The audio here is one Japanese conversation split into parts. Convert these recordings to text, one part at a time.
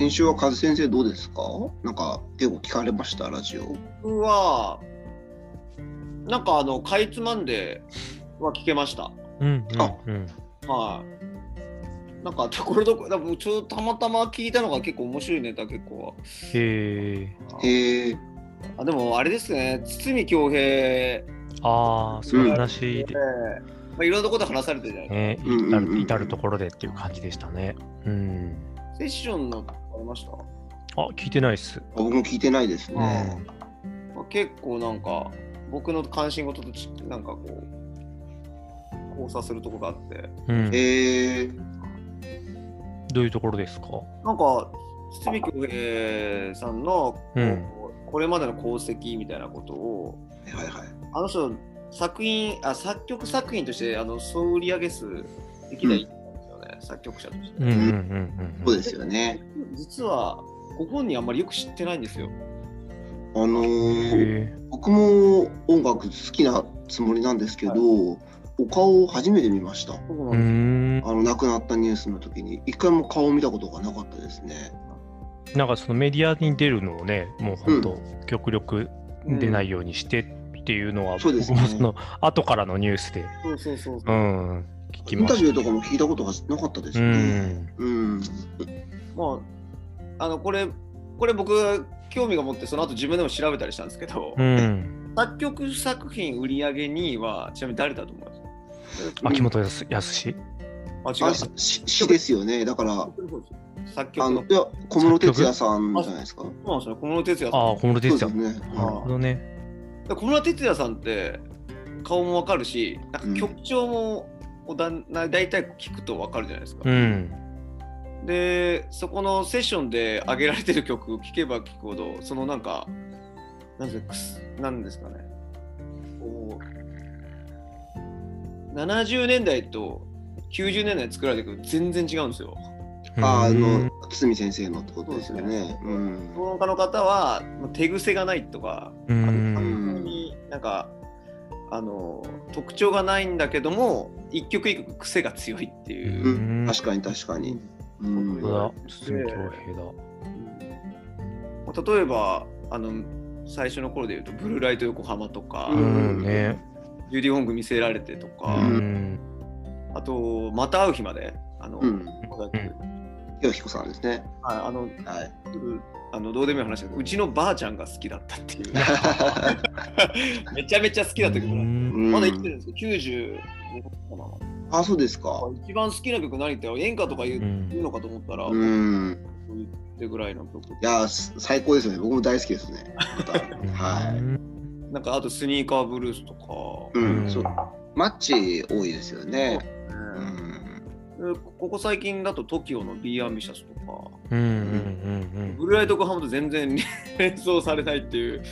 先週は和先生どうですか？なんか結構聞かれました？ラジオ。僕は、なんかあの、かいつまんでは聞けました。うんうんあ。うんはい。なんか、ところどころ、ちょたまたま聞いたのが結構面白いネタ結構。へえへえ。あでも、あれですね、堤恭平、ああそうい。う話で、まあ、いろんなところで話されてるじゃないね、うんうんうん至る至るところでっていう感じでしたね。うん。セッションのありました、あ聞いてないっす。僕も聞いてないですね。まあ、結構なんか、僕の関心事とちなんかこう、交差するとこがあって、うん。へえ。どういうところですか？なんか、堤恭平さんの、うん。これまでの功績みたいなことを、はいはい。あの人、作品、あ作曲作品としてあの総売上数歴代1位作曲者として。うんうんうんうんそうですよね。実は、ご本人あんまりよく知ってないんですよ。あのーへ僕も音楽好きなつもりなんですけど、お顔を初めて見ました。あの亡くなったニュースの時に一回も顔を見たことがなかったですね。なんかそのメディアに出るのをねもう本当、極力出ないようにしてっていうのは、そうですね僕もその後からのニュースで、そうそうそううそう。ん、聞きインタましビューとかも聞いたことがなかったでた。すうね。んうん。まあ、あの、これ、これ僕、興味が持って、その後自分でも調べたりしたんですけど、うん、作曲作品売り上げ2位は、ちなみに誰だと思います？秋元康康あ、違う。あし詩ですよね。だから、作曲のあのい。や小室哲哉さんじゃないですか？そうなんですよ、小室哲哉さん。ああ小室哲也そうですね。あなるほどねで小室哲哉さんって顔もわかるし、なんか曲調もおだな大体聞くとわかるじゃないですか。うんで、そこのセッションで上げられてる曲聞けば聞くほど、そのなんか、なんですかなんですかね。こう70年代と90年代に作られていく全然違うんですよ。ああうんの堤先生のってことですよね。うん。評論家の方は手癖がないとか、うあのん完全になんかあの特徴がないんだけども一曲一曲癖が強いっていう。う、うん。ん、確かに確かに。うん。本当だ。だ。まあ例えばあの最初の頃で言うと「ブルーライト横浜」とか「ううんんね。ジュディ・ホング見せられて」とか、うん。あと「また会う日まで」あの、うん尾崎よひこさんですね。はいあのはい。あのどうでもいい話だけどうちのばあちゃんが好きだったっていう めちゃめちゃ好きだった曲なんですうんまだ生きてるんですけど、90かな。あ、そうですか。一番好きな曲何って演歌とか言う,、うん言うのかと思ったら、うん。言ってぐらいの曲。いや、す最高ですよね。僕も大好きですね。はなんかあとスニーカーブルースとか。い。ううんん。そう。マッチ多いですよね。ここ最近だと TOKIO の Be Ambitious とか、うんうんうんブルーライト横浜と全然連想されないっていう、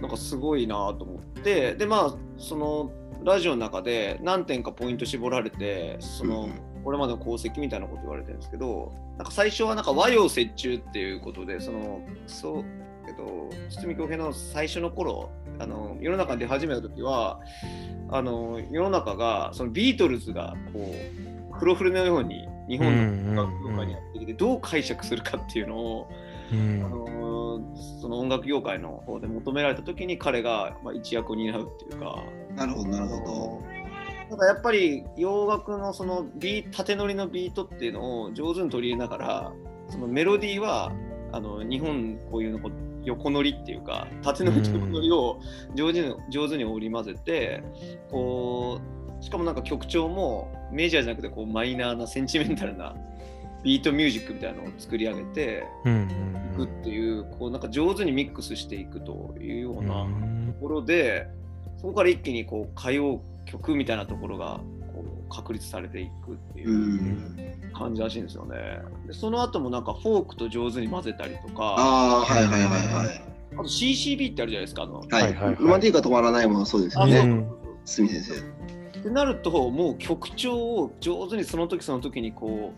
なんかすごいなと思って、で、まあ、そのラジオの中で何点かポイント絞られて、その、これまでの功績みたいなこと言われてるんですけど、なんか最初はなんか和洋折衷っていうことで、その、そう、えっと、堤恭平の最初の頃、あの世の中に出始めた時は、あの世の中がそのビートルズがこう黒フルのように日本の音楽業界にやってきてどう解釈するかっていうのを、うん。あのその音楽業界の方で求められた時に彼がまあ一役を担うっていうか。なるほど、なるほなんかやっぱり洋楽のそのビー縦乗りのビートっていうのを上手に取り入れながらそのメロディーはあの日本こういうの横乗りっていうか縦乗りと横乗りを上手に上手に織り交ぜてこうしかもなんか曲調もメジャーじゃなくてこうマイナーなセンチメンタルなビートミュージックみたいなのを作り上げてうんいくっていうこうなんか上手にミックスしていくというような。うんところでそこから一気にこう歌謡曲みたいなところがこう確立されていくっていう感じらしいんですよね。でその後もなんかフォークと上手に混ぜたりとかあああ、はいはいはいはい。と CCB ってあるじゃないですか。あのはいはいはいはいロマンティーが止まらないものそうですよあね。うん堤先生。ってなるともう曲調を上手にその時その時にこ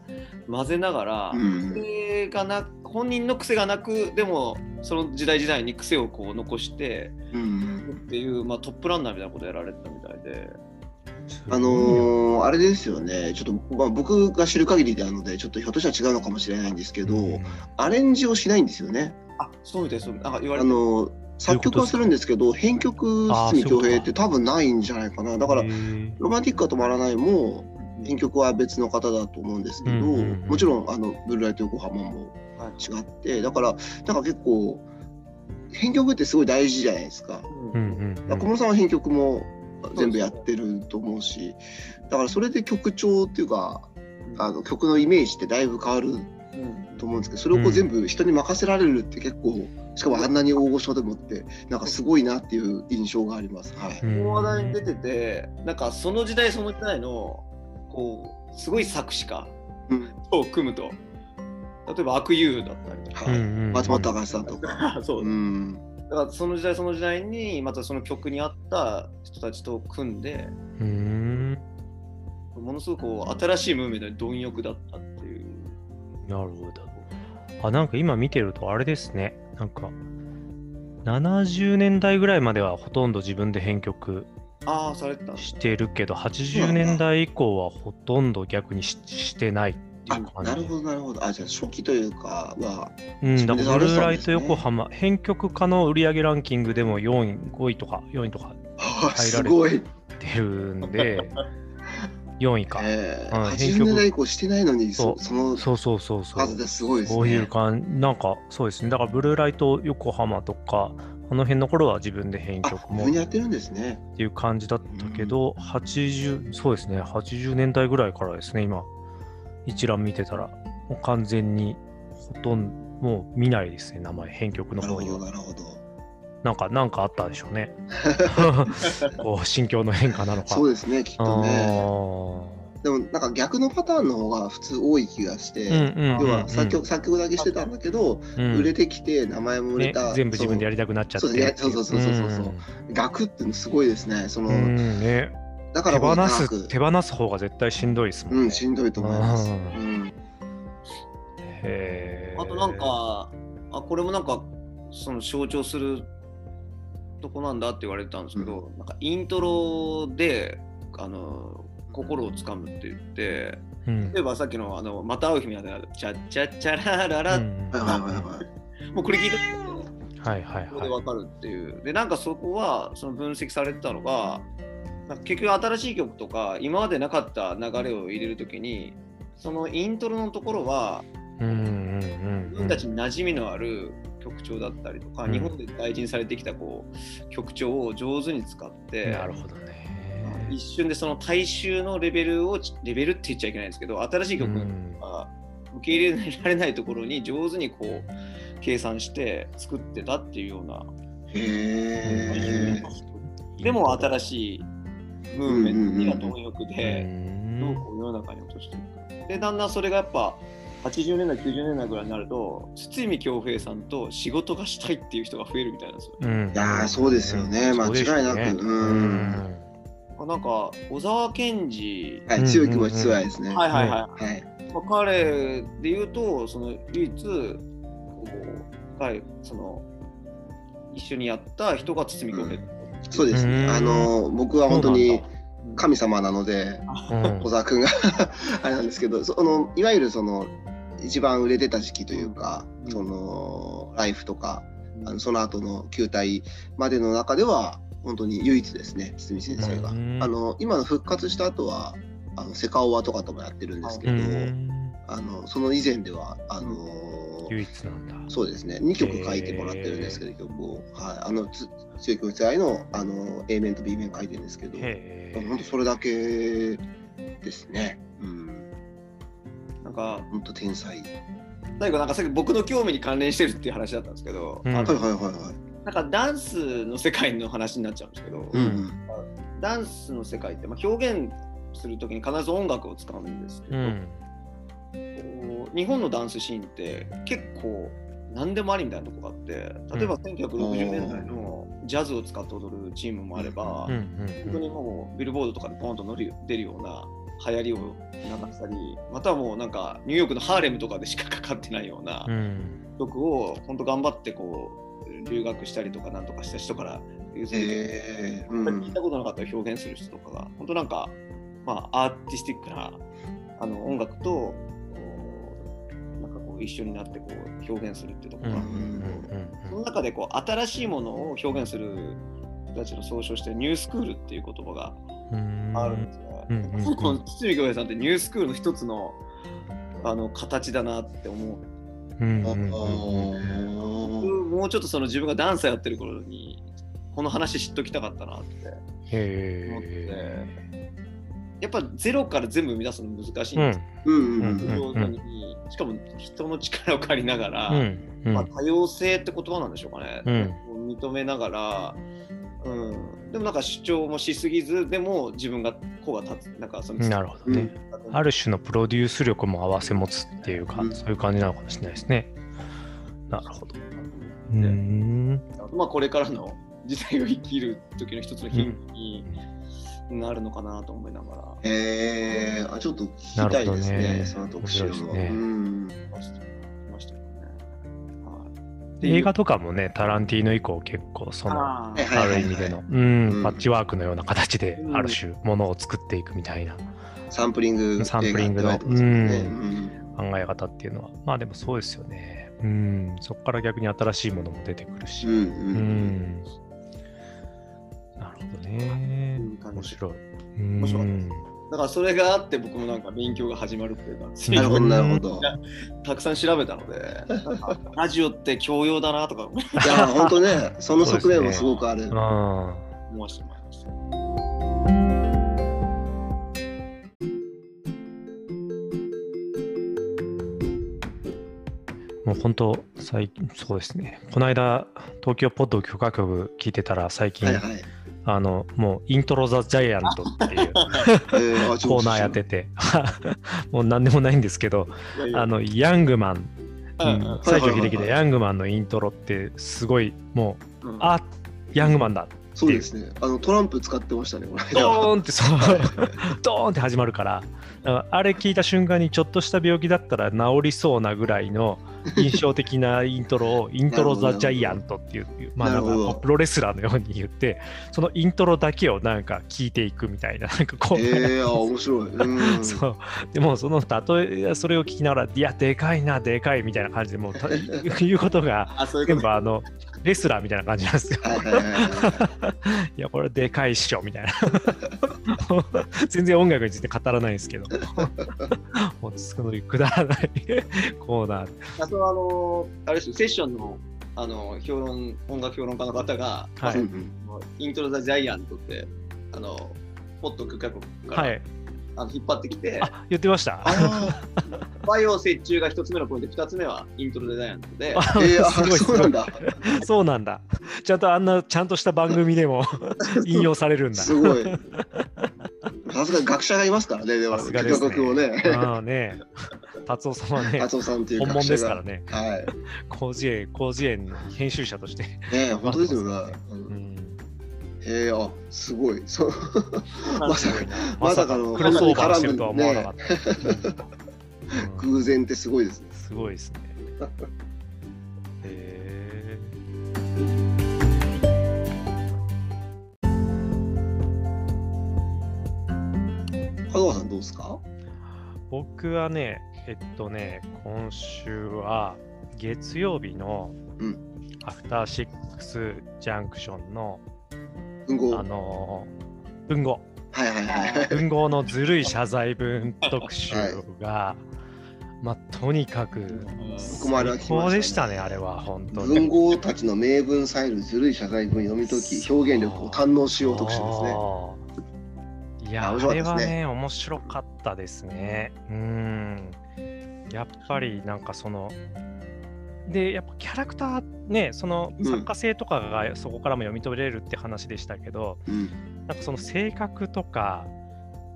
う混ぜながら、うん。癖がな本人の癖がなくでもその時代時代に癖をこう残してうん。っていう、まあ、トップランナーみたいなことやられてたみたいで。あのーあれですよね、ちょっと、まあ、僕が知る限りであるので、ちょっとひょっとしたら違うのかもしれないんですけど、うんアレンジをしないんですよね。あそうみたいです。なんか言わあれてのー作曲はするんですけど、編曲、堤恭平って多分ないんじゃないかな。だからロマンティックは止まらないも、編曲は別の方だと思うんですけど、うんうんうんもちろん、あの、ブルーライト横浜もはい違って、だから、なんか結構、編曲ってすごい大事じゃないですか。うんうんだから小室さんは編曲も全部やってると思うし、だからそれで曲調っていうか、あの曲のイメージってだいぶ変わるうんと思うんですけど、それをこううん全部人に任せられるって結構、しかもあんなに大御所でもって、なんかすごいなっていう印象があります。はい。うんこの話題に出てて、なんかその時代その時代のこうすごい作詞家うんと組むと、例えば悪友だったりとか、はいうんうん松本隆さんとか。そうう、ん。だからその時代その時代にまたその曲に合った人たちと組んで、うーんものすごくこう新しいムーブメントに貪欲だったっていう。なるほど。あ、なんか今見てるとあれですね。なんか、70年代ぐらいまではほとんど自分で編曲ああ、されてたしてるけど、80年代以降はほとんど逆にししてないっていう感じ。なるほど、なるほど。あ、じゃあ初期というかは、うん、だからブルーライト横浜、編曲家の売上ランキングでも4位、5位とか4位とかあ入られすごい。出るんで、4位か。えー、うん編80曲年代以降してないのに、そそうそのそうそうそうそう。数ですごいですね。そういう感なんかそうですね。だからブルーライト横浜とか、あの辺の頃は自分で編あ、曲も自分でやってるんですね。っていう感じだったけど、80、そうですね、80年代ぐらいからですね、今、一覧見てたら、もう完全にほとんど、もう見ないですね、名前、編曲のなるほど、方には。なるほど。なんか、なんかあったでしょうね。こう、心境の変化なのか。そうですね、きっとね。あでも、なんか逆のパターンの方が普通多い気がして、要は作曲作曲だけしてたんだけど、うん売れてきて、名前も売れねた。、全部自分でやりたくなっちゃってっていそうそうそうそうそうそう逆っていうのすごいですね。その、ね、だから手放す、手放す方が絶対しんどいですもんね。うん、しんどいと思います。ううんん。へーあとなんか、あこれもなんかその象徴するとこなんだって言われてたんですけど、なんかイントロであの心をつかむって言って、うん例えばさっきのあのまた会う日にはチャッチャッチャラララ、うん。もうこれ聞いてはいはいはい。ここでわかるっていう。で、なんかそこはその分析されてたのが、結局新しい曲とか今までなかった流れを入れるときに、そのイントロのところはうんうんうん自分たちに馴染みのある曲調だったりとか、うん日本で大事にされてきたこう曲調を上手に使って、なるほどね。一瞬でその大衆のレベルをレベルって言っちゃいけないんですけど新しい曲うんが受け入れられないところに上手にこう計算して作ってたっていうような、へえ。でも新しいムーブメントには貪欲うで、どうんこう世の中に落としていくか。でだんだんそれがやっぱ80年代90年代ぐらいになると堤恭平さんと仕事がしたいっていう人が増えるみたいなんですよ。うん。いやーそうですよね。間違いなく。うん。うん。あなんか小沢健二、はい、強い気持ち強いですね。はいはいはい、はい。まあ、彼で言うとその唯一こうはいその一緒にやった人が堤恭平、そうですね。うん。あの僕は本当にうん。神様なので、うん。小沢君が あれなんですけど、そのいわゆるその一番売れてた時期というか、うんそのライフとか、あのその後の球体までの中では本当に唯一ですね、堤先生が。うんあの今の復活した後はあのセカオワとかともやってるんですけうど、んあのその以前ではあの唯一なんだ。そうですね、2曲書いてもらってるんですけど、曲を。はい、あの、つ強い気持ち愛のあの A 面と B 面書いてるんですけど、本当それだけですね。か本当天才。最後なんかさっき僕の興味に関連してるっていう話だったんですけど、うんあのはいはいはいはい。なんかダンスの世界の話になっちゃうんですけど、うんうん。ダンスの世界って、まあ、表現するときに必ず音楽を使うんですけど、うん。こう日本のダンスシーンって結構何でもありみたいなとこがあって例えば1960年代のジャズを使って踊るチームもあれば、うんうん本当にもうビルボードとかでポンと乗り出るような流行りを流したりまたはもうなんかニューヨークのハーレムとかでしかかかってないようなうん。曲を本当頑張ってこう留学したりとかなんとかした人から要するにえー。うん。聞いたことなかったら表現する人とかが、本当なんか、まあ、アーティスティックなあの音楽と、こうなんかこう一緒になってこう表現するっていうところが、うん。その中でこう新しいものを表現する人たちの総称してニュースクールっていう言葉があるんですね。うん。うん。うん。堤恭平さん。ってニュースクールの一つのあの形だなって思う。うん。うん。うん。もうちょっとその自分がダンサーやってる頃にこの話知っときたかったなって思ってやっぱゼロから全部生み出すの難しいん。ですうん。うん。うん。うん。上手にしかも人の力を借りながら、うん。うん。まあ、多様性って言葉なん。でしょうかね、うん。認めながら、うん、でもなん。か主張もしすぎずでも自分がこうが立つなんかそのなるほどね。ある種のプロデュース力も併せ持つっていうか、うんそういう感じなのかもしれないですね。なるほど。うーん。まあこれからの時代を生きる時の一つのヒントになるのかなと思いながら。えー、あちょっと聞きたいですね、なるほどねその特集は。ねうん映画とかもね、タランティーノ以降結構その、ある意味での、パッチワークのような形でうん。ある種ものを作っていくみたいな。サンプリングサンプリングのうん。考え方っていうのは、まあでもそうですよね。うん、そこから逆に新しいものも出てくるし。うんううん。ん。なるほどね。うん。面白い。面白かったです。うんだからそれがあって僕もなんか勉強が始まるっていうか、なるほどなるほど。たくさん調べたので、ラジオって教養だなとか思いいや本当ねその側面もすごくある。あ思わせてもらいました。もう本当、最近、そうですね。この間、東京ポッド許可局聞いてたら、最近、はいはい。あの、もう、イントロ・ザ・ジャイアントっていう。コーナーやってて、もう何でもないんですけど、あの、ヤングマン、うんうん西城秀樹でヤングマンのイントロって、すごい、もう、うん。あヤングマンだそうですね。あのトランプ使ってましたね。ドーンってそう、ドーンって始まるから、あれ聞いた瞬間にちょっとした病気だったら治りそうなぐらいの印象的なイントロを、イントロ・ザ・ジャイアントっていう、まあなんかプロレスラーのように言って、そのイントロだけをなんか聞いていくみたいな、なんかこう、えー、あ面白い。うん。そうでもその例えそれを聞きながら、いや、でかいな、でかいみたいな感じで、もうた 言うことが全部あのレスラーみたいな感じなんですよ。はい や、これでかいっしょみたいな。全然音楽について語らないんですけど、もうすごいくだらないコーナー。あとあのあれですよセッションのあの評論音楽評論家の方が、はいイントロ・ザ・ジャイアントってあのポッド許可国から、はい。あの引っ張ってきてあ、言ってました？あバイオ折衷が一つ目のポイント二つ目はイントロ・ザ・ジャイアントであーえそうなんだ。そうなんだ。ちゃんとあんなちゃんとした番組でも 引用されるんだ。すごい。さすが学者がいますからね、でも、さすがですね企画をね。ああね。達夫さんはね、松尾さんっていう本物。ですからね。はい。広辞苑、広辞苑の編集者として。ね本当ですよね。ううんんえー、あすごい。そうまさかまさかのクロスオーバーしてるとは思わなかった。うん偶然ってすごいですね。すごいですね。へ香川さんどうですか？僕はね、えっとね、今週は月曜日のうんアフターシックスジャンクションの、文豪。あのー文豪、はいはいはい。文豪のずるい謝罪文特集が、まあ、とにかく僕もあれは聞きまでしたね、あれは、本当に。文豪たちの名文サイルずるい謝罪文読み解き表現力を堪能しよう特集ですね。いや、ああれはね、面白かったですね。うん。やっぱりなんかその、で、やっぱキャラクターね、そのうん。作家性とかがそこからも読み取れるって話でしたけど、うん。なんかその性格とか、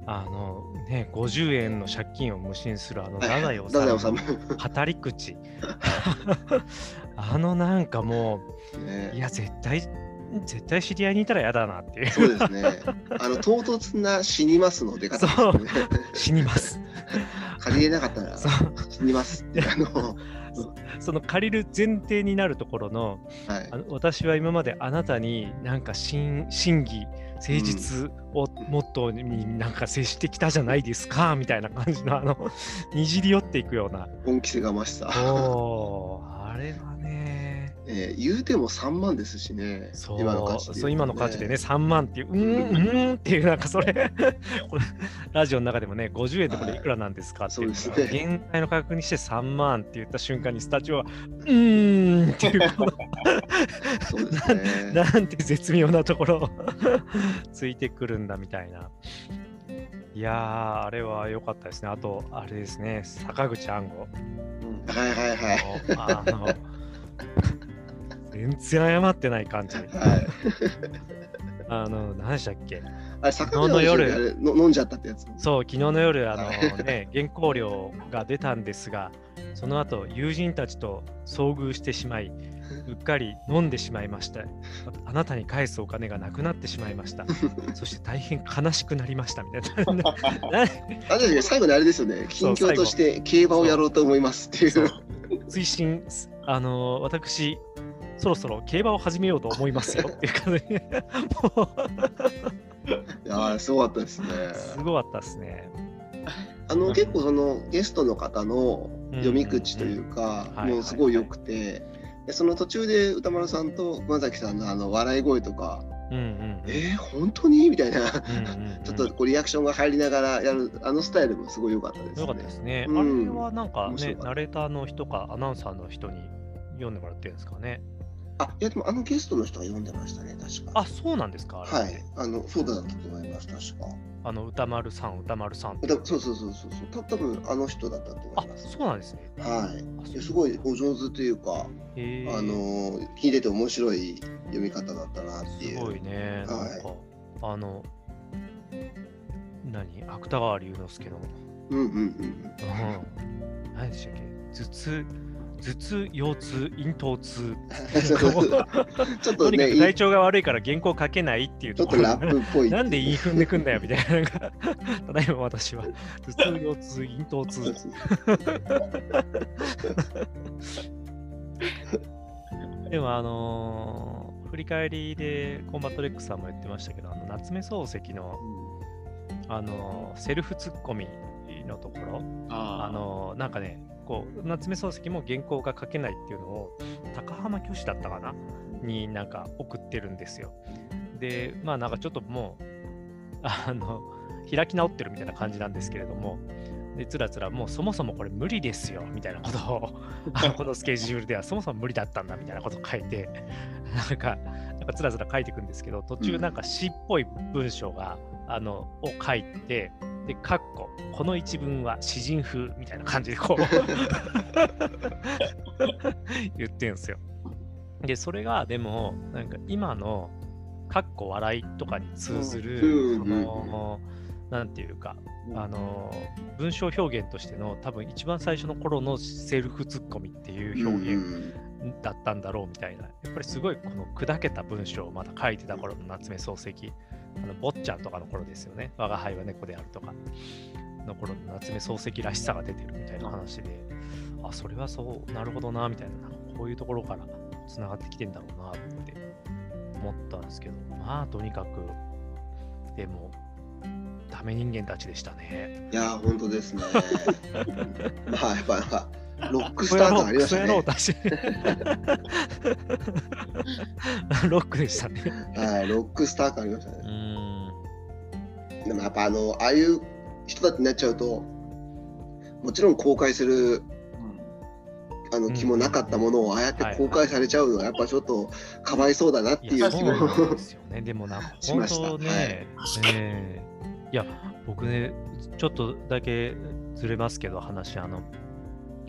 あのね、50円の借金を無心するあの太宰治の語り口。あのなんかもう、いねや、絶対、絶対知り合いにいたら嫌だなっていう。そうですね。あの唐突な死にますの出方ですね。死にます。借りれなかったらそう死にますってあの、その借りる前提になるところのはいあの私は今まであなたになんか真真偽誠実をモットーになんか接してきたじゃないですかみたいな感じのあのにじり寄っていくような本気せがましさ、おーあれはねえー言うても3万ですしねそう今の価値で言うとそう今の価値でね3万っていううーん。うーんっていうなんかそれ ラジオの中でもね50円とこれい。くらなんですかっていうのがそうです現在の価格にして3万って言った瞬間にスタジオはうーんっていうこの そうですね。なんて絶妙なところをついてくるんだみたいな。いやー、あれは良かったですね。あと、あれですね、坂口安吾うん。はいはいはい。の。あの全然謝ってない感じ。はい。あの、何でしたっけ？あ昨日の夜。の飲んじゃったってやつ？そう、昨日の夜、あのはね、原稿料が出たんですが、その後、友人たちと遭遇してしまい、うっかり飲んでしまいました。あなたに返すお金がなくなってしまいました。そして大変悲しくなりましたみたいな。な あ確かに最後にあれですよね。近況として競馬をやろうと思いますっていう。推進、あの私、そろそろ競馬を始めようと思いますよ。っていう感じ。いやーすごかったですね。うすごかったですね。あの結構そのゲストの方の読み口というかうん。うんうんもうすごい良くてでその途中で歌丸さんと熊崎さんのあの笑い声とかうんうん「えー、本当に?」みたいな。うんうんうんちょっとこうリアクションが入りながらやるあのスタイルもすごい良かったですよかったですね。うん。あれはなんかね、ナレーターの人かアナウンサーの人に読んでもらってるんですかね。あいやでもあのゲストの人が読んでましたね確か。あ、そうなんですか。はい。あのそうだったと思います確か。あの歌丸さん、歌丸さんそうそうそうそうそう。た多分あの人だったと思あい、ます。そうなんですね。はい。すごいお上手というか、あの聞いてて面白い読み方だったなっていう。すごいね。なんはいか、あの、何？芥川龍之介の、うんうんうん。うん、何でしたっけ？頭痛、頭痛、腰痛、咽頭痛。ちょっとねく体調が悪いから原稿書けないっていうちょところっとラップっぽいなんで韻踏んでくんだよみたいな。ただいま私は頭痛、腰痛、咽頭痛。でもあのー振り返りでコンバットレックスさんも言ってましたけど、あの夏目漱石の、あのーセルフツッコミのところ、ああのーなんかね、こう夏目漱石も原稿が書けないっていうのを高浜虚子だったかな？になんか送ってるんですよ。で、まあなんかちょっともう、あの、開き直ってるみたいな感じなんですけれども、で、つらつら、もうそもそもこれ無理ですよみたいなことを、このスケジュールではそもそも無理だったんだみたいなことを書いて、なんか、なんかつらつら書いていくんですけど、途中なんか詩っぽい文章が、あの、を書いて、で、かっこ、この一文は詩人風みたいな感じでこう 言ってんすよ。で、それがでも、なんか今の、かっこ笑いとかに通ずる、うんその、なんていうか、あの、文章表現としての多分一番最初の頃のセルフツッコミっていう表現だったんだろうみたいな、やっぱりすごいこの砕けた文章をまだ書いてた頃の夏目漱石、あの坊ちゃんとかの頃ですよね、我が輩は猫であるとか。の頃の夏目漱石らしさが出てるみたいな話で、あ、それはそう、なるほどな、みたいな、なんかこういうところからつながってきてんだろうなって思ったんですけど、まあとにかく、でも、ダメ人間たちでしたね。いやー本当ですね。まあやっぱロックスター感ありましたね。ロックでしたね。はいロックスター感ありましたね。でもやっぱあのああいう人だってなっちゃうともちろん公開するあの気もなかったものをああやって公開されちゃうのはやっぱちょっとかわいそうだなっていう気もですよね。でもなんか、し本ました。当ね、ええ。いや、僕ね、ちょっとだけずれますけど、話、あの、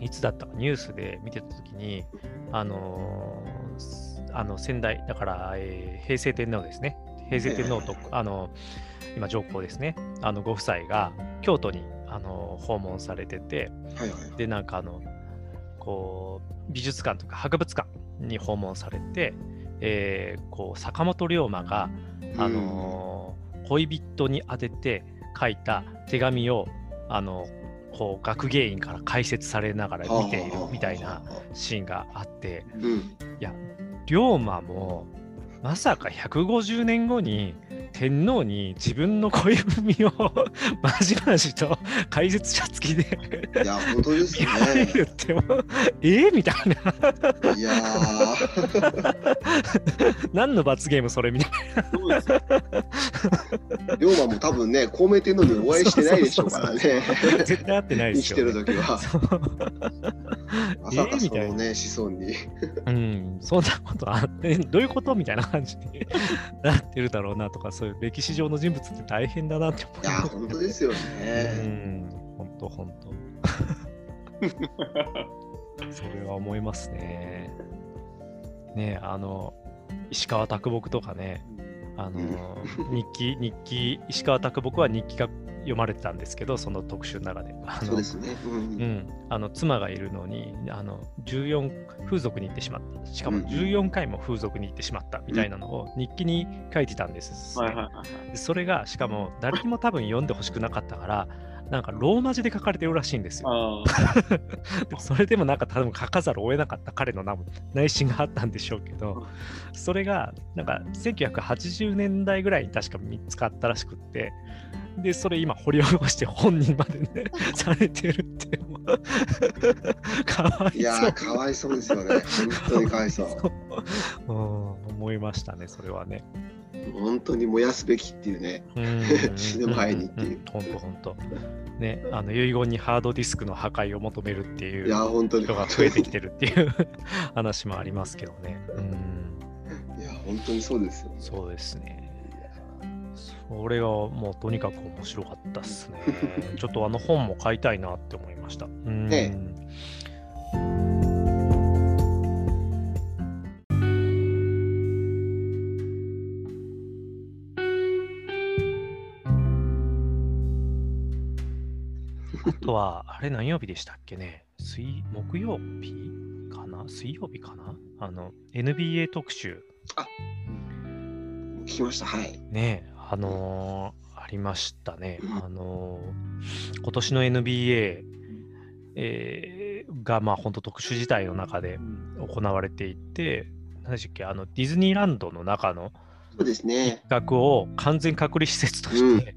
いつだったかニュースで見てたときに、あのーあの仙台、だから、えー平成天皇ですね。平成天皇と、あの、今、上皇ですね。あの、ご夫妻が京都に、あの訪問されてて、はいはいで、なんかあの、こう、美術館とか博物館に訪問されて、えーこう、坂本龍馬が、あのー恋人に宛てて書いた手紙を、あの、こう学芸員から解説されながら見ているみたいなシーンがあって、うん。いや龍馬もまさか150年後に天皇に自分の恋文を まじまじと解説者付きでいや、本当ですね。るってもうえー、みたいないやー、何の罰ゲームそれみたいそうですよ龍馬も多分ね、孔明天皇にお会いしてないでしょうからね。な絶対合ってないで生きてすよ、ね。る時は。まさかえーみたいなそのね、子孫に。うん、そんなことあって、どういうことみたいな感じになってるだろうなとか、そういう歴史上の人物って大変だなって思う。いや、本当ですようね。ん、本当本当。それは思いますね。ねあの、石川啄木とかね、あの、日記、日記、石川啄木は日記が読まれてたんですけど、その特集の中で。あのそうですね。うんうん、あの妻がいるのにあの14風俗に行ってしまった。しかもうんうん。14回も風俗に行ってしまったみたいなのを日記に書いてたんです、はいはいはいはい。でそれがしかも誰にも多分読んでほしくなかったからなんかローマ字で書かれてるらしいんですよ。あ でもそれでもなんか多分書かざるを得なかった彼のな内心があったんでしょうけどそれがなんか1980年代ぐらいに確か見つかったらしくってでそれ今掘り起こして本人までね されてるってかわいいやー、そう。かわいそうですよね。本当にかわいそう。うん思いましたねそれはね本当に燃やすべきっていうね。死ぬ前にっていう本当本当ねあの遺言にハードディスクの破壊を求めるっていういやー、本当に。人が増えてきてるっていう 話もありますけどねうんいや、本当にそうですよ。そうですね。それがもうとにかく面白かったですね。ちょっとあの本も買いたいなって思いました。うんねとは、あれ何曜日でしたっけね？水木曜日？かな？水曜日かな？あの NBA 特集。聞きました。はい。ねあのーありましたね。うん。あのー今年の NBA、えーがまあ本当特殊事態の中で行われていて、何でしたっけ？あのディズニーランドの中のそうですね。企画を完全隔離施設として、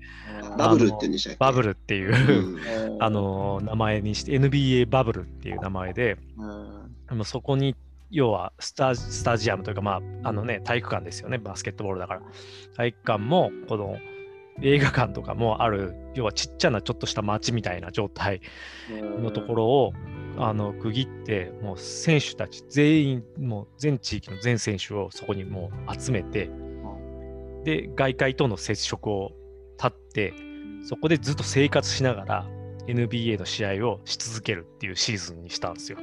バブルって言うんでしたっけ？バブルっていうう、ん。あの名前にして NBA バブルっていう名前でもうそこに要はスタスタジアムというかまああのね体育館ですよねバスケットボールだから。体育館もこの映画館とかもある要はちっちゃなちょっとした街みたいな状態のところをあの区切ってもう選手たち全員もう全地域の全選手をそこにもう集めてで外界との接触を断ってそこでずっと生活しながら NBA の試合をし続けるっていうシーズンにしたんですよ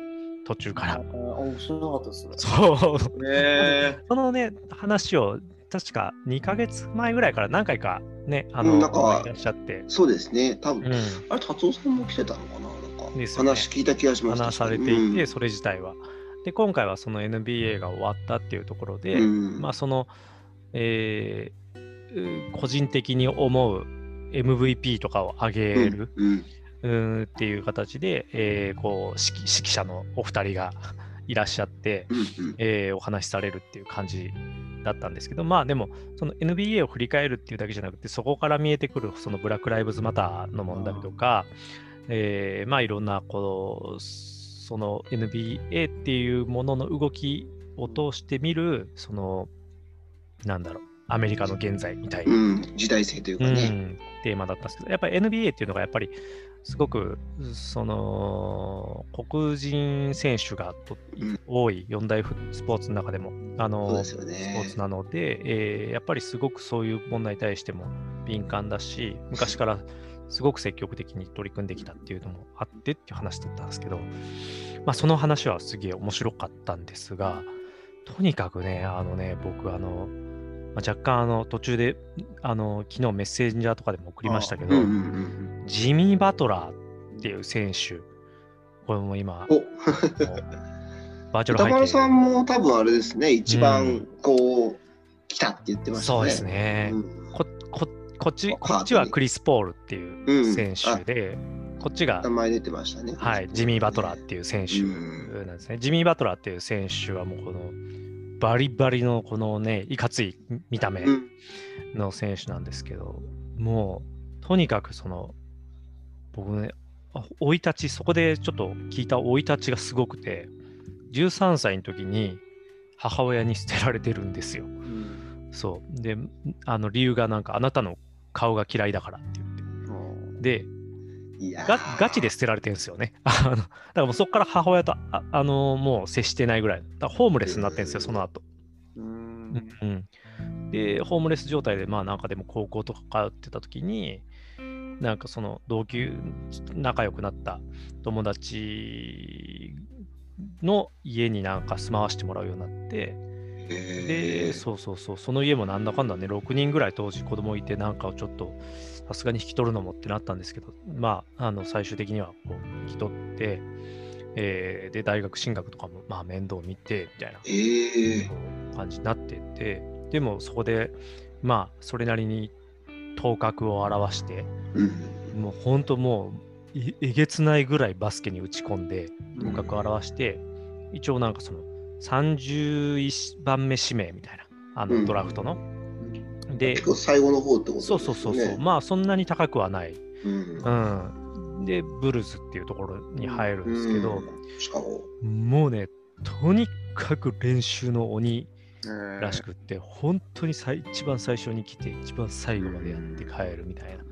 途中から。面白かったですね。そうね そのね話を確か2ヶ月前ぐらいから何回かねあの、うんなんかいらっしゃって、そうですね。多分、うん、あれ、達夫さんも来てたのかな？なんか、ね話聞いた気がしました。話されていて、うんそれ自体は。で今回はその NBA が終わったっていうところで、うんまあその、えーう個人的に思う MVP とかを上げる、うんうーんっていう形で、えーこう指揮指揮者のお二人がいらっしゃって、うんうん。えーお話しされるっていう感じだったんですけど、まあでも、その NBA を振り返るっていうだけじゃなくて、そこから見えてくるそのブラック・ライブズ・マターの問題とか、えーまあいろんなこう、その NBA っていうものの動きを通して見る、その、なんだろう、アメリカの現在みたい。なうん、時代性というかね。うん、テーマだったんですけど、やっぱり NBA っていうのがやっぱりすごくその黒人選手が多い。四大スポーツの中でも。あのそうですよスポーねツ。なので、えーやっぱりすごくそういう問題に対しても敏感だし昔からすごく積極的に取り組んできたっていうのもあってっていう話だったんですけど、まあ、その話はすげえ面白かったんですがとにかくねあのね僕あの、まあ、若干あの途中であの昨日メッセンジャーとかでも送りましたけど、うんうんうんジミー・バトラーっていう選手これも今うん。お。バーチャル背景さんも多分あれですね、一番こう、来たって言ってましたね。そうですね、うん。こここっちあこっちはクリス・ポールっていううん選手で、こっちが名、前出てましたね。はい、ジミー・バトラーっていう選手うんなんですね。ジミー・バトラーっていう選手はもうこのバリバリのこのね、いかつい見た目うんの選手なんですけど、もうとにかくその僕ね、生い立ち、そこでちょっと聞いた生い立ちがすごくて、13歳の時に母親に捨てられてるんですよ。うんそう。で、あの理由がなんかあなたの顔が嫌いだからって言って。で、いやーガガチで捨てられてるんですよね。あのだからもうそこから母親とあ、あのもう接してないぐらい。だホームレスになってるんですよ、その後。うんうん、で、ホームレス状態で、まあなんかでも高校とか通ってた時に、なんかその同級、仲良くなった友達の家になんか住まわしてもらうようになって、で、そうそうそう、その家もなんだかんだね、6人ぐらい当時子供いて、なんかをちょっと、さすがに引き取るのもってなったんですけど、まあ、あの最終的にはこう引き取って、えーで、大学進学とかも、まあ、面倒見て、みたいなええ感じになってて、でもそこで、まあ、それなりに頭角を現して、うん。もう本当もうえ、えげつないぐらいバスケに打ち込んで、頭角を現して、一応なんかその31番目指名みたいな、あうんのドラフトの。で結、構最後の方ってことですよね。そうそうそうそう、まあそんなに高くはない。うんうん。で、ブルーズっていうところに入るんですけど、うんも、もうね、とにかく練習の鬼ららしくって、本当に最一番最初に来て、一番最後までやって帰るみたいな。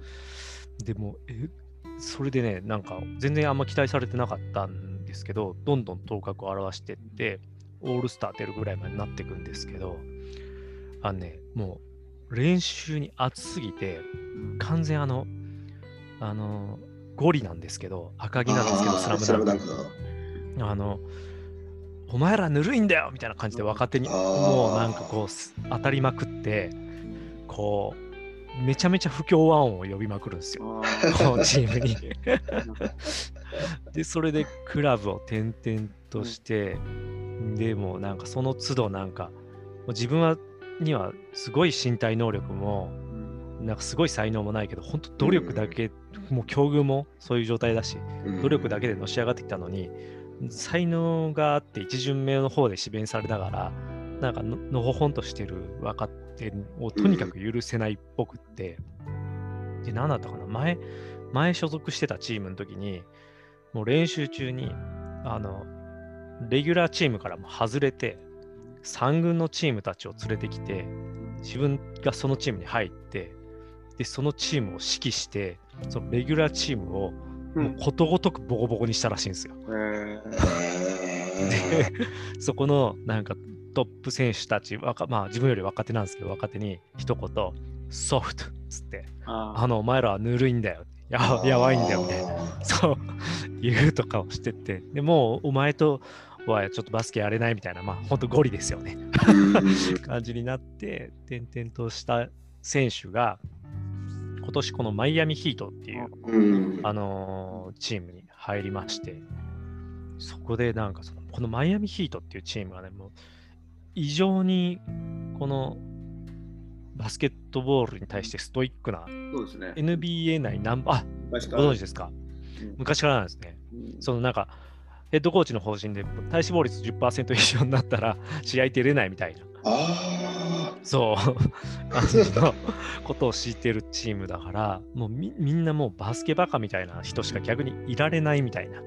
でも、えそれでね、なんか全然あんま期待されてなかったんですけど、どんどん頭角を現してって、オールスター出るぐらいまでなっていくんですけど、あのね、もう練習に熱すぎて、完全あの、あの、ゴリなんですけど、赤木なんですけど、スラムダンク。あの、お前らぬるいんだよみたいな感じで若手にもうなんかこうす当たりまくって、こう、めちゃめちゃ不協和音を呼びまくるんですよ、このチームに。で、それでクラブを転々として、でもうなんかその都度なんか、自分はにはすごい身体能力も、なんかすごい才能もないけど、本当努力だけ、もう境遇もそういう状態だし、努力だけでのし上がってきたのに、才能があって一巡目の方で指名されながら、なんかののほほんとしてる若手をとにかく許せないっぽくって、で、何だったかな前、前所属してたチームの時に、もう練習中に、あの、レギュラーチームからも外れて、3軍のチームたちを連れてきて、自分がそのチームに入って、で、そのチームを指揮して、そのレギュラーチームをうんもうことごとくボコボコにしたらしいんですよ。えへー そこのなんかトップ選手たち、若まあ自分より若手なんですけど、若手に一言、ソフトっつって、ああの、お前らはぬるいんだよ。ややばいんだよみたいな。そう、言うとかをしてって、でもうお前とはちょっとバスケやれないみたいな、まあ本当ゴリですよね。うん感じになって、転々とした選手が、今年このマイアミヒートっていう、うんあのーチームに入りまして、そこでなんかその、このマイアミヒートっていうチームがね、もう異常にこのバスケットボールに対してストイックなそうですね。NBA 内ナンバー、あ昔ご存知ですか？うん昔からなんですね。うんそのなんか、ヘッドコーチの方針で体脂肪率10%以上になったら試合出れないみたいな、あそう、のことを敷いてるチームだから、もうみみんなもうバスケバカみたいな人しか逆にいられないみたいな、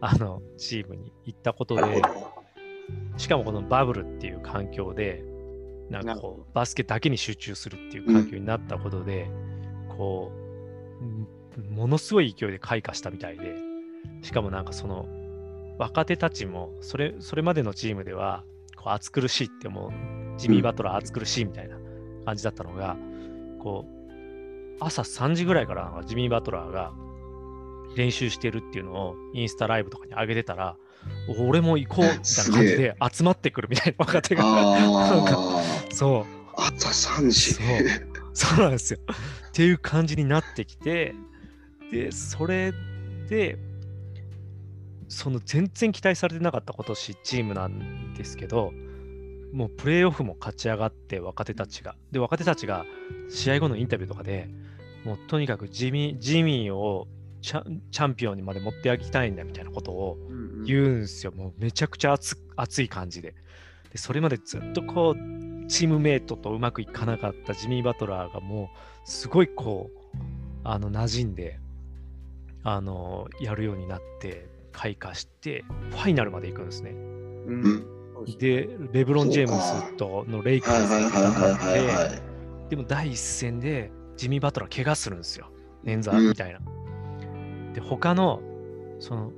あの、チームに行ったことで。しかもこのバブルっていう環境で、なんかこう、バスケだけに集中するっていう環境になったことで、こう、うんものすごい勢いで開花したみたいで、しかもなんかその、若手たちも、それ、それまでのチームでは、こう、暑苦しいって思う、ジミー・バトラー暑苦しいみたいな感じだったのが、こう、朝3時ぐらいからジミー・バトラーが練習してるっていうのをインスタライブとかに上げてたら、俺も行こう みたいな感じで集まってくるみたいな 若手が。なんかあそう。あ、朝3時。そうそうなんですよ。っていう感じになってきて、で、それで、その全然期待されてなかった今年チームなんですけど、もうプレーオフも勝ち上がって若手たちが。で、若手たちが試合後のインタビューとかでもうとにかくジミージミーをチャチャンピオンにまで持ってあげたいんだみたいなことをうん言うんすよ。もうめちゃくちゃ熱熱い感じで。で、それまでずっとこう、チームメイトとうまくいかなかったジミー・バトラーがもう、すごいこう、あの、馴染んで、あの、やるようになって、開花して、ファイナルまで行くんですね。うんうんで、レブロン・ジェームスとのレイカーズはいはいはいはいはいでも第一戦でジミー・バトラー怪我するんですよ。捻うん挫みたいな。で、他の、その、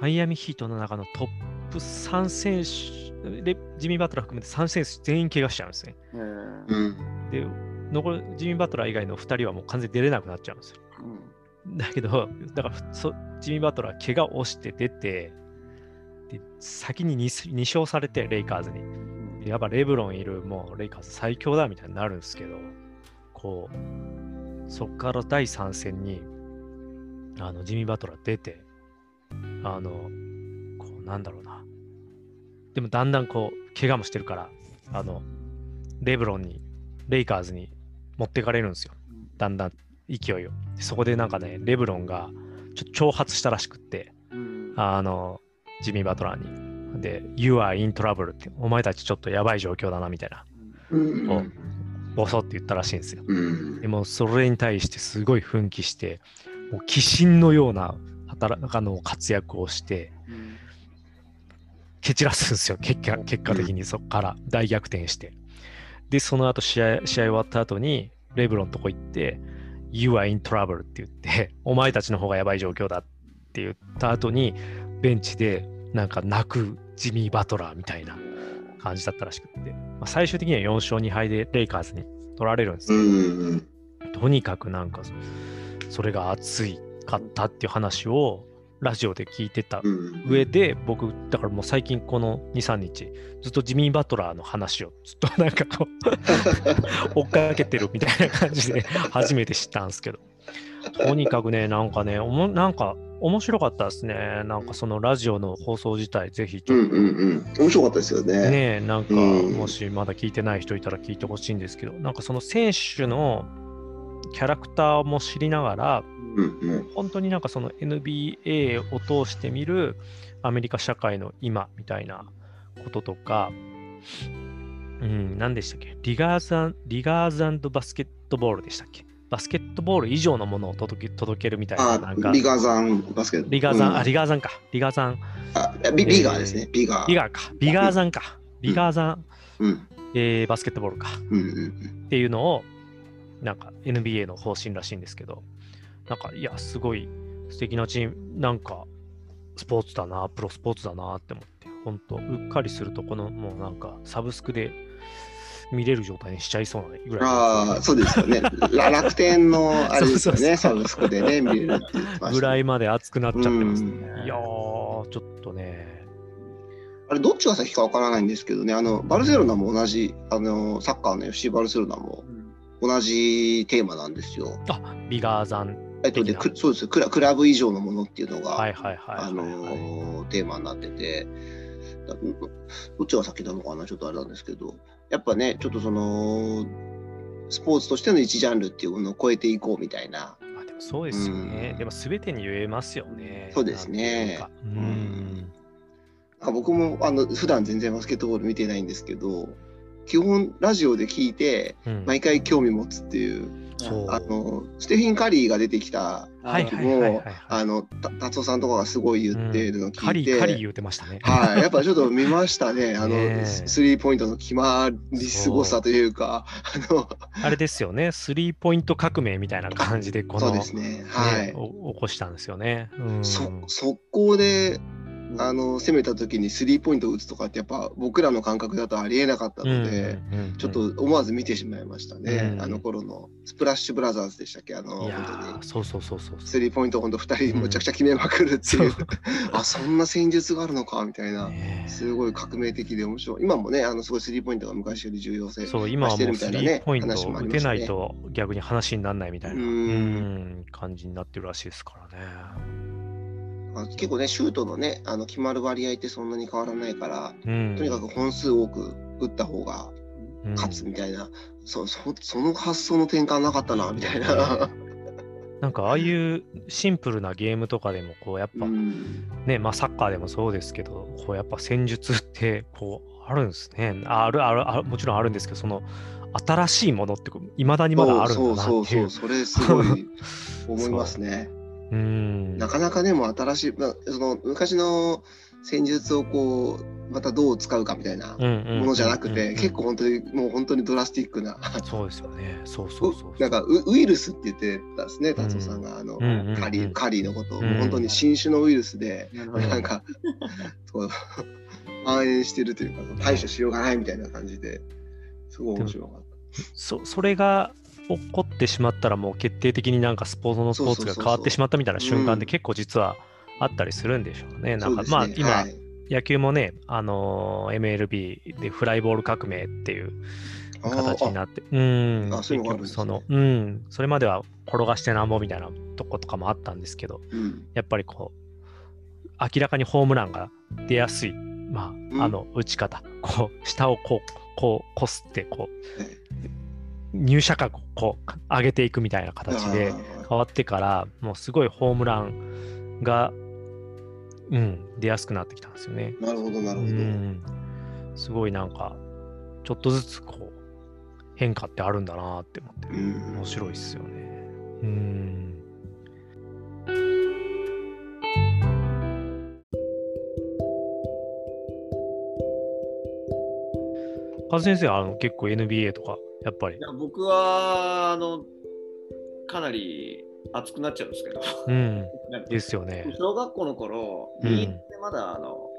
マイアミヒートの中のトップ3選手、レジミー・バトラー含めて3選手全員怪我しちゃうんですね。えーうん。で、残るジミー・バトラー以外の2人はもう完全に出れなくなっちゃうんですよ。だけど、だからそジミー・バトラー怪我をして出て、で先に 2, 2勝されて、レイカーズに。やっぱレブロンいる、もうレイカーズ最強だみたいになるんですけど、こう、そっから第3戦に、あの、ジミー・バトラー出て、あの、こう、なんだろうな。でもだんだんこう、怪我もしてるから、あの、レブロンに、レイカーズに持ってかれるんですよ。だんだん勢いを。でそこでなんかね、レブロンがちょっと挑発したらしくって、うんあの、ジミー・バトラーに。で、You are in trouble って、お前たちちょっとやばい状況だなみたいな、うんボソって言ったらしいんですよ。うんでも、それに対してすごい奮起して、もう鬼神のような働あの活躍をして、うん蹴散らすんですよ、結果結果的にそこから大逆転して。で、その後試合、試合終わった後に、レブロンのとこ行って、You are in trouble って言って、お前たちの方がやばい状況だって言った後に、ベンチでなんか泣くジミー・バトラーみたいな感じだったらしくって、まあ、最終的には4勝2敗でレイカーズに取られるんですうけど、んうん。とにかくなんかそれが熱いかったっていう話をラジオで聞いてたうん上で僕だからもう最近この23日ずっとジミー・バトラーの話をずっと なんかこう 追っかけてるみたいな感じで初めて知ったんですけど。とにかくねなんかねおもなんか面白かったですね。なんかそのラジオの放送自体ぜひちょっと。うんうんうん。面白かったですよね。ねえなんかうん。もしまだ聞いてない人いたら聞いてほしいんですけどなんかその選手のキャラクターも知りながらうんうん本当になんかその NBA を通して見るアメリカ社会の今みたいなこととか、うん、何でしたっけ？リガーズリガーズバスケットボールでしたっけ？バスケットボール以上のものを届け届けるみたいな。あなんかビガーザンバスケット。リガーザン、うんあ、リガーザンか。リガーザン。あビビガーですね。ビガー。リガーか。リガーザンか。リガーザン、うんえーバスケットボールか。うんうんっていうのを、なんか NBA の方針らしいんですけど、なんか、いや、すごい素敵なチーム、なんか、スポーツだな、プロスポーツだなって思って、本当うっかりすると、この、もうなんか、サブスクで見れる状態にしちゃいそうなぐらい。ああ、そうですよね。ら 楽天のあれですよね、サブスクでね、見れるって言ってました。ぐらいまで熱くなっちゃってますねうん。いやー、ちょっとね、あれ、どっちが先かわからないんですけどね、あのバルセロナも同じ、あのサッカーの FC バルセロナも同じテーマなんですよ。あビガーザン。えっと、で的な。くそうです。クラ、クラブ以上のものっていうのが、テーマになってて、だどっちが先なのかな、ちょっとあれなんですけど、やっぱね、ちょっとその、スポーツとしての一ジャンルっていうものを超えていこうみたいな、まあ、でもそうですよね。うん。でも全てに言えますよね。そうですね。うん。なんか。僕もあの普段全然バスケットボール見てないんですけど、基本ラジオで聞いて、うん。毎回興味持つっていう。あのステフィン・カリーが出てきたはい時も、あのた達夫さんとかがすごい言ってるの聞いて、ーカリー言うてましたね。はい、やっぱちょっと見ましたね、あのスリーポイントの決まりすごさというか、あの。あれですよね、スリーポイント革命みたいな感じで、この、そうですね、はい。起こしたんですよね。うん、そ速攻であの攻めた時にスリーポイントを打つとかって、やっぱ僕らの感覚だとありえなかったので、うんうんうんちょっと思わず見てしまいましたね、うん。あの頃のスプラッシュブラザーズでしたっけ、あの本当に。ーそうそうそうそう。スリーポイント本当2人むちゃくちゃ決めまくるっていう、そう あそんな戦術があるのかみたいな、ねえ。すごい革命的で面白い。今もねあのすごいスリーポイントが昔より重要性そう、今はもうスリーポイント話もあ打てないと逆に話にならないみたいな、うんうん。感じになってるらしいですからね。あ結構ねシュートのねあの決まる割合ってそんなに変わらないから、うん、とにかく本数多く打った方がうん勝つみたいな、そそその発想の転換なかったなみたいな。なんかああいうシンプルなゲームとかでもこうやっぱうんね、まあサッカーでもそうですけど、こうやっぱ戦術ってこうあるんですね。ああるあるあるもちろんあるんですけど、その新しいものっていまだにまだあるんだなそうっていそうう。そう、それすごい思いますね。うん。なかなかね、もう新しい、まあ、その昔の戦術をこう、またどう使うかみたいなもものじゃなくて、結構本当に、もう本当にドラスティックな、そうですよね。そうそうそう。なんかウウイルスって言ってたんですね、達夫さんが、あの、うんうんうんカリーカリーのことを、本当に新種のウイルスで、なんか、こう蔓延してるというか、対処しようがないみたいな感じで、すごい面白かった。そそれが起こってしまったらもう決定的になんかスポーツのスポーツが変わってしまったみたいな瞬間でうん。結構実はあったりするんでしょうね。なんかそうですね。まあ今、はい。野球もね、あのー MLB でフライボール革命っていう形になって、うん、結局その、うん、それまでは転がしてなんぼみたいなとことかもあったんですけど、うん。やっぱりこう、明らかにホームランが出やすい、まうん。あ、あの打ち方、こう、下をこう、こう、こすって、こはい、う、入射角をこう、上げていくみたいな形で変わってから、もうすごいホームランが、うん、出やすくなってきたんですよね。なるほど、なるうほど。ん、すごいなんか、ちょっとずつこう、変化ってあるんだなって思って、うん面白いですよね。うん。カズ先生はあの結構 NBA とか、やっぱりい。や僕はあのかなり熱くなっちゃうんですけど、うん。ですよね。小学校の頃、うんビーってまだあの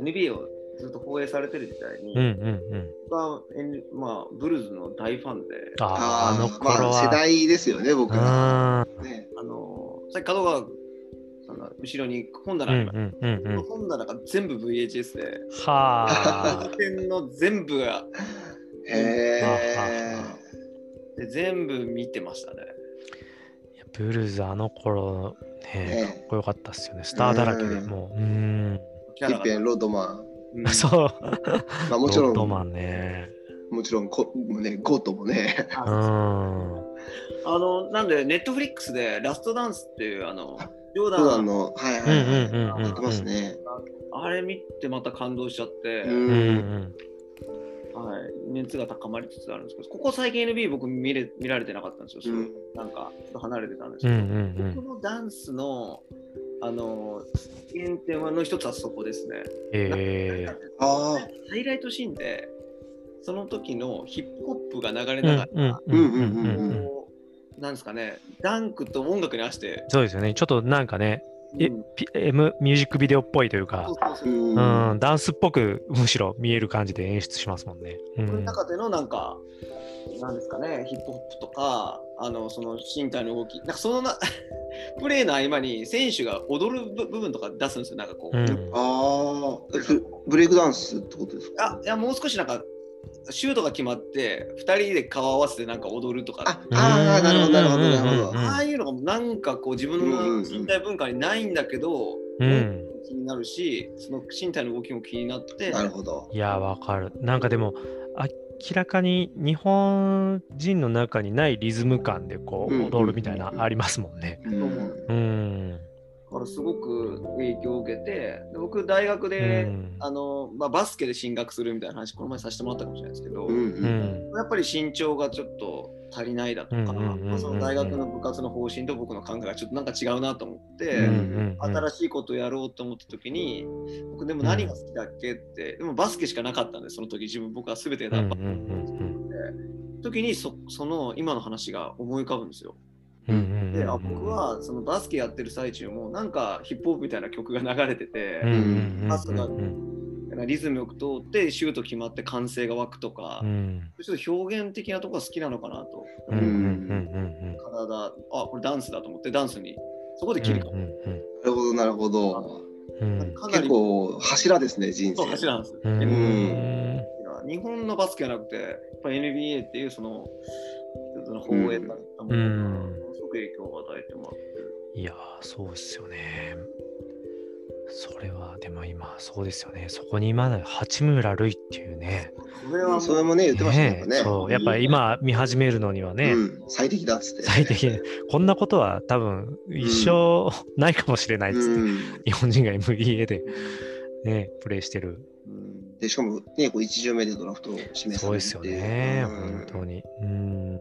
NBA をずっと放映されてる時代に、うんうんうん。僕は、N まあ、ブルーズの大ファンで、ああ、あのーまあ、頃は。世代ですよね、僕ら。あね、あのさっき角川さんが後ろに本棚ーうんありましたうんうんうん。この本棚が全部 VHS で、はあ。点の全部がへあえ。で全部見てましたね。ブルーズあの頃ね、ねかっこよかったっすよね。スターだらけでうんもう。うん。キャン、ロードマン。うん そう。まあ、もちろん、ロッドマンね。もちろんこ、ね、ゴートもね。うん。あのなんで、ネットフリックスでラストダンスっていう、あのジョーダンの、はいうんはいはい。うんうんうん。やってますね。あれ見てまた感動しちゃって、ううんうんはい、熱が高まりつつあるんですけど、ここ最近 NBA 僕見れ見られてなかったんですよ、うんなんかちょっと離れてたんですうん。うけど、んうんうん。僕のダンスのあの原点の一つはそこですね。ええああ。ハイライトシーンで、その時のヒップホップが流れうんながうんら、うんうんうんうん。こうなんですかね、ダンクと音楽に合わせて、そうですよね。ちょっとなんかね、M ミュージックビデオっぽいというかダンスっぽくむしろ見える感じで演出しますもんね。うそのん。中でのなんか、なんですかね、ヒップホップとか、あのその身体の動き、なんかそのな プレーの合間に選手が踊る部部分とか出すんですよ、なんかこう。うんああ。ブブレイクダンスってことですか？あいやもう少しなんか、シュートが決まって、2人で顔合わせてなんか踊るとか、ああー、なるほど、なるほど、なるほど。ああいうのがなんかこう自分の身体文化にないんだけど、うん。気になるし、その身体の動きも気になって、なるほど。いや、わかる。なんかでも、明らかに日本人の中にないリズム感でこううん踊るみたいなありますもんね。うんうん。だからすごく影響を受けて、で僕、大学うで、ん。あのまあ、バスケで進学するみたいな話、この前させてもらったかもしれないですけど、うんううんん。やっぱり身長がちょっと足りないだとか、まあその大学の部活の方針と僕の考えがちょっとなんか違うなと思って、うんうんうん新しいことをやろうと思った時に、僕でも何が好きだっけって、でもバスケしかなかったんで、その時自分僕は全てだったうんうんうん時にそその今の話が思い浮かぶんですよ。うんうんうんで、あ僕はそのバスケやってる最中もなんかヒップホップみたいな曲が流れてて、パスがリズムよく通ってシュート決まって歓声が湧くとか、うんちょっと表現的なところが好きなのかなと。うんうんうん体、あ、これダンスだと思ってダンスにそこで切り替わる。うんなるほど、なるほど。結構柱ですね、人そう生。柱なんですよ。うん日本のバスケじゃなくて、やっぱり NBA っていうその、放映だったもの影響を与えてもらってる。いやー、そうですよね。それはでも今そうですよね。そこに今の八村塁っていうね。これはそれもね、言ってましたね。ねそうやっぱり今見始めるのにはね、うん、最適だっつって。最適こんなことは多分一生ないかもしれないっつって、うん日本人が NBA でねプレイしてる。うんでしかもね、こう一巡目でドラフトを指名されてそうですよね、うん本当に。うん。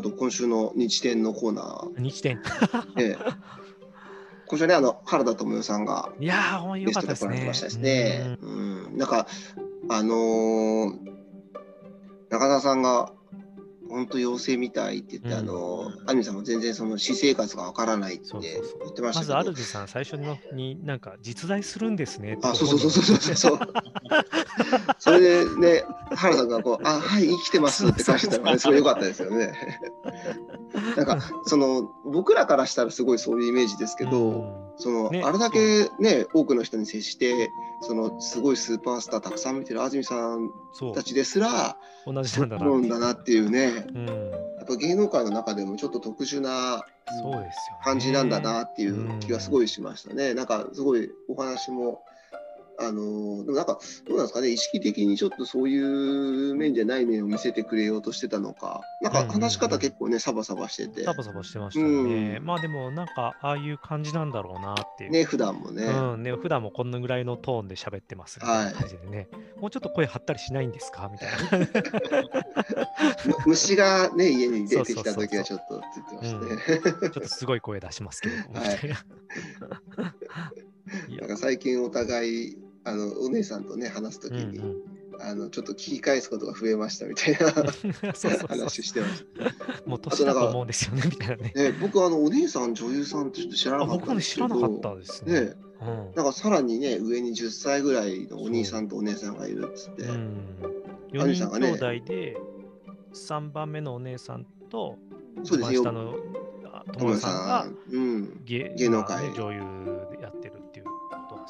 と今週の日展のコーナ日展。ー、ええ今週ね、あの原田知世さんがいやー、ゲストで来られてましたですね。うん、なんか、あのー中田さんが本当妖精みたいって言って、うんあのーアニメさんも全然その私生活がわからないって言ってましたけど。まず、アルジさん、最初のになんか実在するんですねあ、そうそうそうそうそうそう。それでね、原さんがこう、あ、はい、生きてますって返したのがね、すごい良かったですよね。なんか、その、僕らからしたらすごいそういうイメージですけど、その、ねあれだけね、多くの人に接して、その、すごいスーパースターたくさん見てる安住さんたちですら、同じなんだなだなっていうね、うん、やっぱ芸能界の中でもちょっと特殊な。感じなんだなっていう気がすごいしましたね。なんかすごいお話も、あのでもなんかどうなんですかね、意識的にちょっとそういう面じゃない面を見せてくれようとしてたのか、なんか話し方結構ね、サバサバしてて。サ、バサバしてましたよね。うん。まあでもなんかああいう感じなんだろうなっていう。ね、普段もね。うん。ね、普段もこんなぐらいのトーンで喋ってますみたい。な感じでね、もうちょっと声張ったりしないんですか？みたいな。む 虫がね、家に出てきた時はちょっとって言ってましたね。ちょっとすごい声出しますけど、みたい なんか最近お互い、あのお姉さんとね、話す時うんに、あのちょっと聞き返すことが増えましたみたいな 話してました。もう年だと思うんですよねみたいなね。ね、僕あのお姉さん女優さんってちょっと知らあなかったんですけどらなかったですね。ね。うん。なんかさらにね上に10歳ぐらいのお兄さんとお姉さんがいるっつって、う。ん、アニ4人さんがね兄弟で3番目のお姉さんとそうですね。下のあ友ささんがん、うん、芸芸能界。まあね女優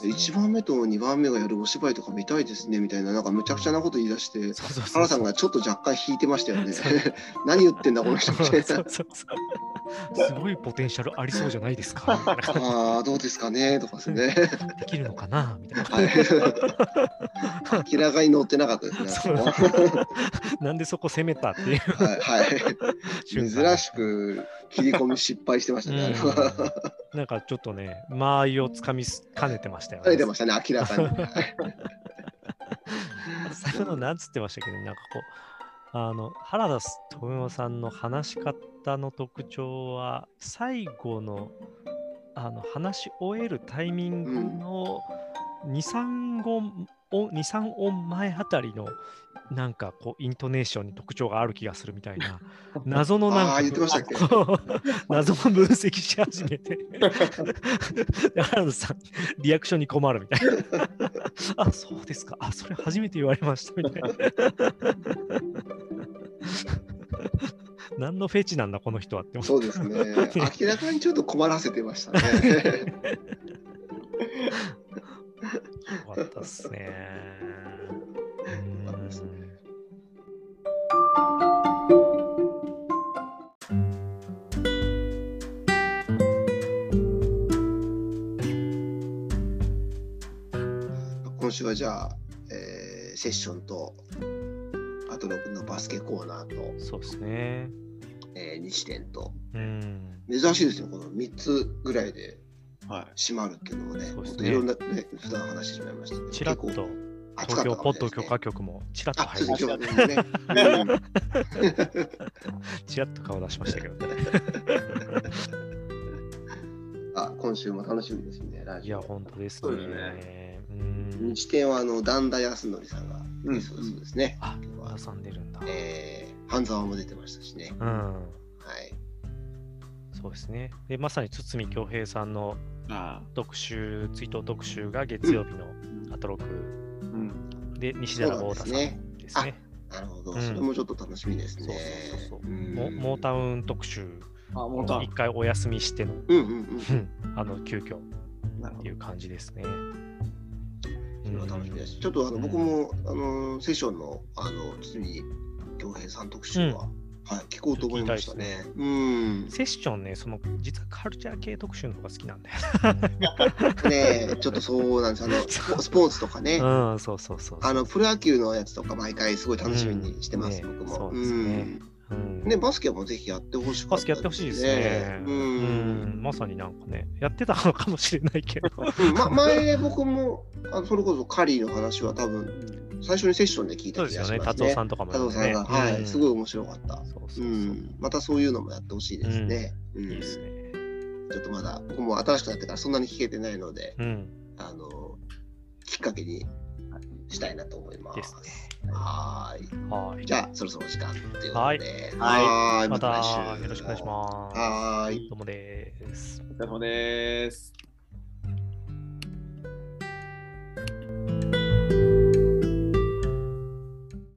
1番目と2番目がやるお芝居とか見たいですねみたいななんかむちゃくちゃなこと言い出して原さんがちょっと若干引いてましたよね。何言ってんだこの人みたいなすごいポテンシャルありそうじゃないですか。ああどうですかね。とかですね。じできるのかな？みたいな。はい。明らかに乗ってなかったですねなんでそこ攻めたっていう。はい、珍しく切り込み失敗してましたね。なんかちょっとね、間合いをつかみかねてましたよ。出てましたね、明らかに。は い最後のなんつってましたけど、なんかこう、あの原田智雄さんの話し方の特徴は、最後のあの話し終えるタイミングの2、3音音2、3音前あたりのなんかこうイントネーションに特徴がある気がするみたいな。謎のなんかあー言ってましたっけ？謎の分析し始めて。で原田さんリアクションに困るみたいな。あそうですか。あそれ初めて言われましたみたいな。何のフェチなんだこの人はって思って。そうですね。明らかにちょっと困らせてましたね。よかったっすね今週はじゃあ、えーセッションと、あと6のバスケコーナーと、そうですね。えー日展と、うん。珍しいですよ、この3つぐらいではい。閉まるっていうのもね、そうですね。いろんな、ね、普段話してしまいましたけど、ちらっ結構と東京ポッド許可局もちらっとあ、入りましたね。ちらっと顔出しましたけどねうん あ、今週も楽しみですね、ラジオ。いや本当ですそうですねうん日展はあの段田康則さんがうんそうですね。あ挟んでるんだえー、半沢も出てましたしね。うんはい。そうですねでまさに堤恭平さんのあ特集追悼特集が月曜日のアトロクあ。うん。で西寺豪太さんですねなるほど、うんそれもちょっと楽しみですね。そうそうそううんモモータウン特集。一回お休みしての、うんうんうん。うんあの急遽っていう感じですね。それは楽しみです。ちょっとあの、うん僕もあのセッションのあの堤恭平さん特集は。はい、聞こうと思いましたね。うん。セッションね、その実はカルチャー系特集の方が好きなんだよ。ねちょっとそうなんです。あの、スポーツとかね。うん、そうそうそう。あの、プロ野球のやつとか毎回すごい楽しみにしてます、うん僕も。そうですねうんね、バスケもぜひやってほしかったバスケやってほしいですね。ううん。ん、まさになんかね、やってたのかもしれないけど。うん。ま、前僕もあそれこそカリーの話は多分最初にセッションで聞いた気そうですよね、がしますね。達夫さんとかも達夫さんが、はい、すごい面白かった。またそういうのもやってほしいですね。うん。いいですね。ちょっとまだ僕も新しくなってからそんなに聞けてないので、うん。あのきっかけにしたいなと思います。ね、はい。はい。じゃあ、そろそろ時間ということで。はい。またよろしくお願いします。はい。どうもです。お疲れ様です。